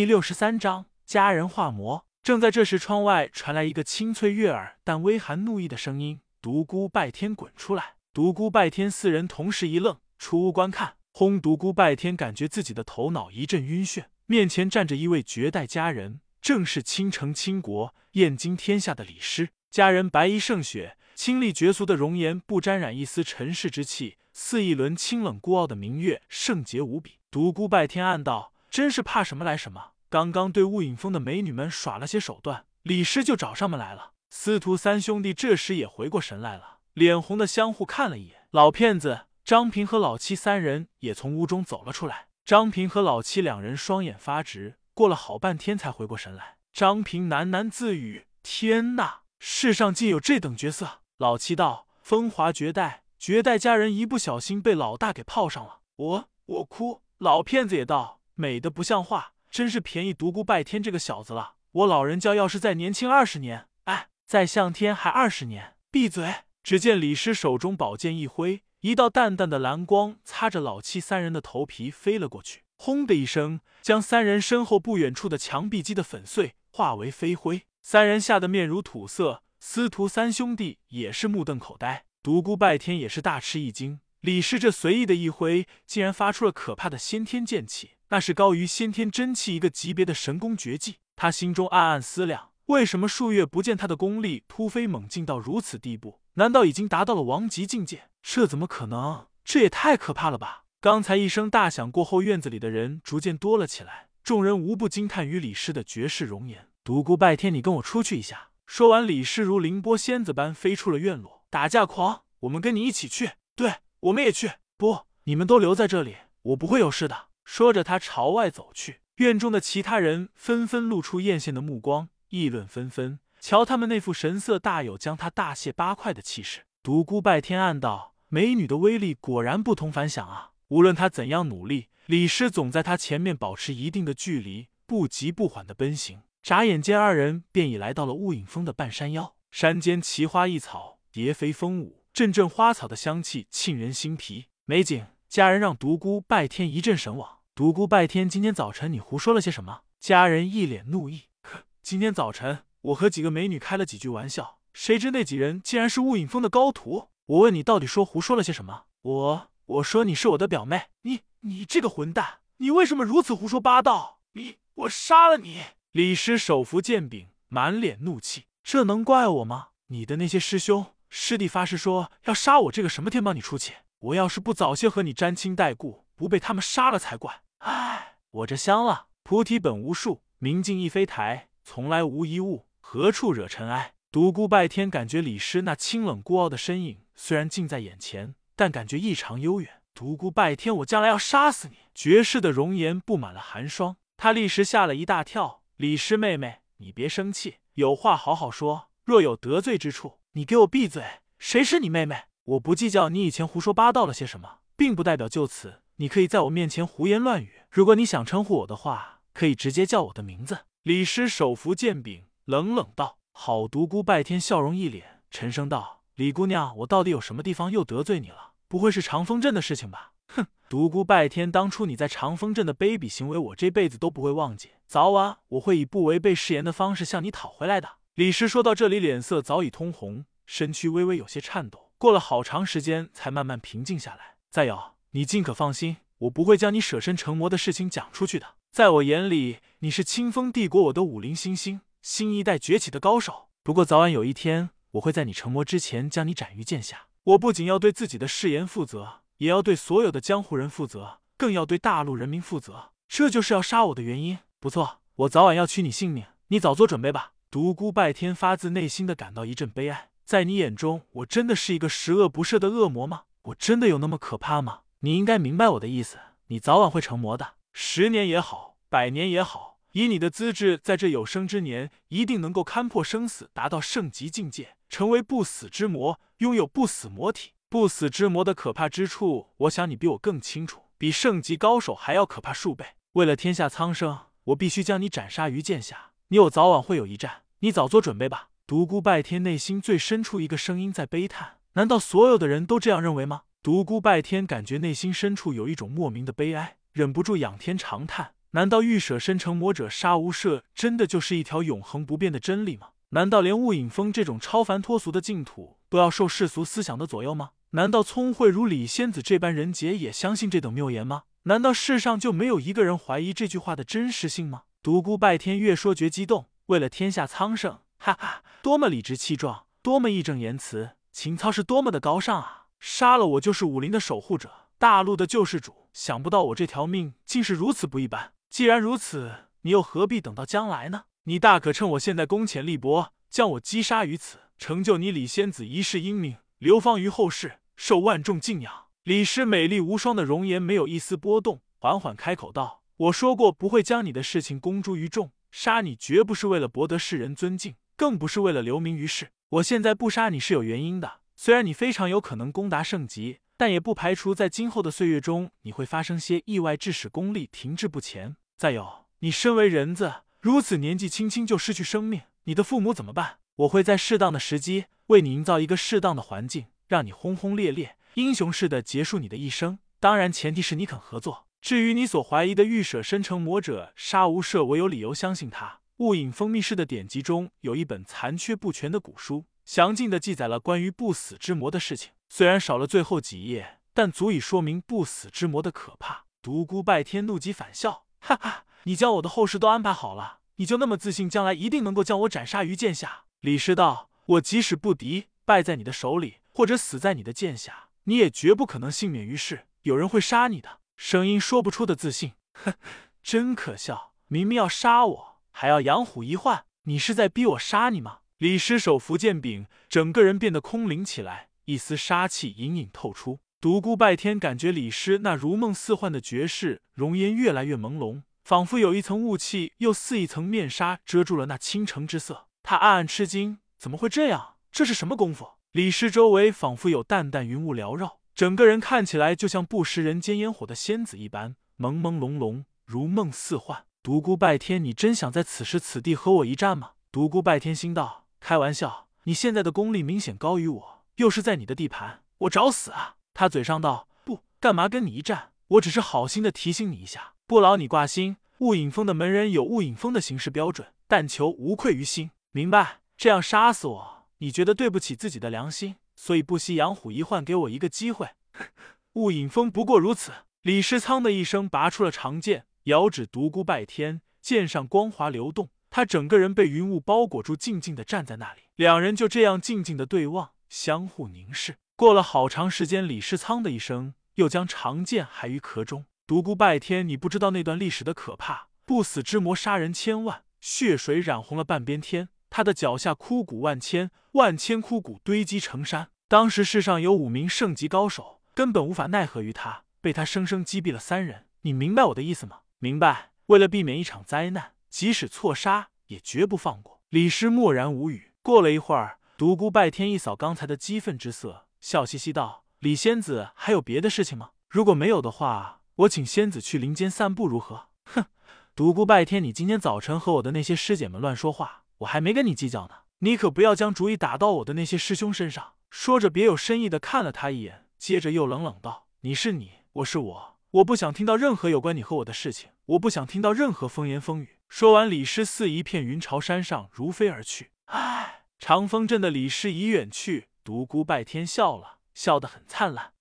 第六十三章家人化魔。正在这时，窗外传来一个清脆悦耳但微含怒意的声音：“独孤拜天，滚出来！”独孤拜天四人同时一愣，出屋观看。轰！独孤拜天感觉自己的头脑一阵晕眩，面前站着一位绝代佳人，正是倾城倾国、艳惊天下的李师。佳人白衣胜雪，清丽绝俗的容颜不沾染一丝尘世之气，似一轮清冷孤傲的明月，圣洁无比。独孤拜天暗道。真是怕什么来什么！刚刚对雾隐峰的美女们耍了些手段，李师就找上门来了。司徒三兄弟这时也回过神来了，脸红的相互看了一眼。老骗子张平和老七三人也从屋中走了出来。张平和老七两人双眼发直，过了好半天才回过神来。张平喃喃自语：“天哪，世上竟有这等角色！”老七道：“风华绝代，绝代佳人一不小心被老大给泡上了。”我我哭。老骗子也道。美的不像话，真是便宜独孤拜天这个小子了。我老人家要是再年轻二十年，哎，再向天还二十年。闭嘴！只见李师手中宝剑一挥，一道淡淡的蓝光擦着老七三人的头皮飞了过去，轰的一声，将三人身后不远处的墙壁击得粉碎，化为飞灰。三人吓得面如土色，司徒三兄弟也是目瞪口呆，独孤拜天也是大吃一惊。李师这随意的一挥，竟然发出了可怕的先天剑气。那是高于先天真气一个级别的神功绝技，他心中暗暗思量：为什么数月不见他的功力突飞猛进到如此地步？难道已经达到了王级境界？这怎么可能？这也太可怕了吧！刚才一声大响过后，院子里的人逐渐多了起来，众人无不惊叹于李师的绝世容颜。独孤拜天，你跟我出去一下。说完，李师如凌波仙子般飞出了院落。打架狂，我们跟你一起去。对，我们也去。不，你们都留在这里，我不会有事的。说着，他朝外走去。院中的其他人纷纷露出艳羡的目光，议论纷纷。瞧他们那副神色，大有将他大卸八块的气势。独孤拜天暗道：美女的威力果然不同凡响啊！无论他怎样努力，李师总在他前面保持一定的距离，不急不缓的奔行。眨眼间，二人便已来到了雾隐峰的半山腰。山间奇花异草，蝶飞蜂舞，阵阵花草的香气沁人心脾，美景。家人让独孤拜天一阵神往。独孤拜天，今天早晨你胡说了些什么？家人一脸怒意。哼，今天早晨我和几个美女开了几句玩笑，谁知那几人竟然是雾隐峰的高徒。我问你，到底说胡说了些什么？我我说你是我的表妹。你你这个混蛋，你为什么如此胡说八道？你我杀了你！李师手扶剑柄，满脸怒气。这能怪我吗？你的那些师兄师弟发誓说要杀我这个什么天帮你出气。我要是不早些和你沾亲带故，不被他们杀了才怪。唉，我这香了。菩提本无树，明镜亦非台，从来无一物，何处惹尘埃？独孤拜天感觉李师那清冷孤傲的身影虽然近在眼前，但感觉异常悠远。独孤拜天，我将来要杀死你！绝世的容颜布满了寒霜，他立时吓了一大跳。李师妹妹，你别生气，有话好好说。若有得罪之处，你给我闭嘴！谁是你妹妹？我不计较你以前胡说八道了些什么，并不代表就此。你可以在我面前胡言乱语。如果你想称呼我的话，可以直接叫我的名字。李师手扶剑柄，冷冷道：“好。”独孤拜天笑容一脸，沉声道：“李姑娘，我到底有什么地方又得罪你了？不会是长风镇的事情吧？”哼！独孤拜天，当初你在长风镇的卑鄙行为，我这辈子都不会忘记。早晚我会以不违背誓言的方式向你讨回来的。李师说到这里，脸色早已通红，身躯微微有些颤抖，过了好长时间，才慢慢平静下来。再有。你尽可放心，我不会将你舍身成魔的事情讲出去的。在我眼里，你是清风帝国我的武林新星，新一代崛起的高手。不过早晚有一天，我会在你成魔之前将你斩于剑下。我不仅要对自己的誓言负责，也要对所有的江湖人负责，更要对大陆人民负责。这就是要杀我的原因。不错，我早晚要取你性命，你早做准备吧。独孤拜天发自内心的感到一阵悲哀。在你眼中，我真的是一个十恶不赦的恶魔吗？我真的有那么可怕吗？你应该明白我的意思，你早晚会成魔的，十年也好，百年也好，以你的资质，在这有生之年，一定能够勘破生死，达到圣级境界，成为不死之魔，拥有不死魔体。不死之魔的可怕之处，我想你比我更清楚，比圣级高手还要可怕数倍。为了天下苍生，我必须将你斩杀于剑下。你我早晚会有一战，你早做准备吧。独孤拜天内心最深处一个声音在悲叹：难道所有的人都这样认为吗？独孤拜天感觉内心深处有一种莫名的悲哀，忍不住仰天长叹：“难道欲舍身成魔者杀无赦真的就是一条永恒不变的真理吗？难道连雾隐峰这种超凡脱俗的净土都要受世俗思想的左右吗？难道聪慧如李仙子这般人杰也相信这等谬言吗？难道世上就没有一个人怀疑这句话的真实性吗？独孤拜天越说越激动，为了天下苍生，哈哈，多么理直气壮，多么义正言辞，情操是多么的高尚啊！杀了我就是武林的守护者，大陆的救世主。想不到我这条命竟是如此不一般。既然如此，你又何必等到将来呢？你大可趁我现在功浅力薄，将我击杀于此，成就你李仙子一世英名，流芳于后世，受万众敬仰。李师美丽无双的容颜没有一丝波动，缓缓开口道：“我说过不会将你的事情公诸于众，杀你绝不是为了博得世人尊敬，更不是为了留名于世。我现在不杀你是有原因的，虽然你非常有可能攻达圣级，但也不排除在今后的岁月中你会发生些意外，致使功力停滞不前。再有，你身为人子。”如此年纪轻轻就失去生命，你的父母怎么办？我会在适当的时机为你营造一个适当的环境，让你轰轰烈烈、英雄式的结束你的一生。当然，前提是你肯合作。至于你所怀疑的御舍身成魔者杀无赦，我有理由相信他。雾隐封密室的典籍中有一本残缺不全的古书，详尽的记载了关于不死之魔的事情。虽然少了最后几页，但足以说明不死之魔的可怕。独孤拜天怒极反笑，哈哈。你将我的后事都安排好了，你就那么自信，将来一定能够将我斩杀于剑下？李师道，我即使不敌，败在你的手里，或者死在你的剑下，你也绝不可能幸免于世。有人会杀你的。声音说不出的自信，哼，真可笑！明明要杀我，还要养虎一患，你是在逼我杀你吗？李师手扶剑柄，整个人变得空灵起来，一丝杀气隐隐透出。独孤拜天感觉李师那如梦似幻的绝世容颜越来越朦胧。仿佛有一层雾气，又似一层面纱遮住了那倾城之色。他暗暗吃惊，怎么会这样？这是什么功夫？李师周围仿佛有淡淡云雾缭绕，整个人看起来就像不食人间烟火的仙子一般，朦朦胧胧，如梦似幻。独孤拜天，你真想在此时此地和我一战吗？独孤拜天心道：开玩笑，你现在的功力明显高于我，又是在你的地盘，我找死啊！他嘴上道：不，干嘛跟你一战？我只是好心的提醒你一下。不劳你挂心，雾隐峰的门人有雾隐峰的行事标准，但求无愧于心。明白？这样杀死我，你觉得对不起自己的良心，所以不惜养虎一患，给我一个机会。雾隐峰不过如此。李世仓的一声拔出了长剑，遥指独孤拜天，剑上光华流动，他整个人被云雾包裹住，静静的站在那里。两人就这样静静的对望，相互凝视。过了好长时间，李世仓的一声又将长剑还于壳中。独孤拜天，你不知道那段历史的可怕。不死之魔杀人千万，血水染红了半边天。他的脚下枯骨万千，万千枯骨堆积成山。当时世上有五名圣级高手，根本无法奈何于他，被他生生击毙了三人。你明白我的意思吗？明白。为了避免一场灾难，即使错杀，也绝不放过。李师默然无语。过了一会儿，独孤拜天一扫刚才的激愤之色，笑嘻嘻道：“李仙子还有别的事情吗？如果没有的话。”我请仙子去林间散步，如何？哼！独孤拜天，你今天早晨和我的那些师姐们乱说话，我还没跟你计较呢。你可不要将主意打到我的那些师兄身上。说着，别有深意的看了他一眼，接着又冷冷道：“你是你，我是我，我不想听到任何有关你和我的事情，我不想听到任何风言风语。”说完，李师似一片云朝山上如飞而去。唉，长风镇的李师已远去。独孤拜天笑了笑得很灿烂。